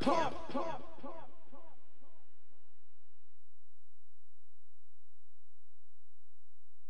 pump. pump.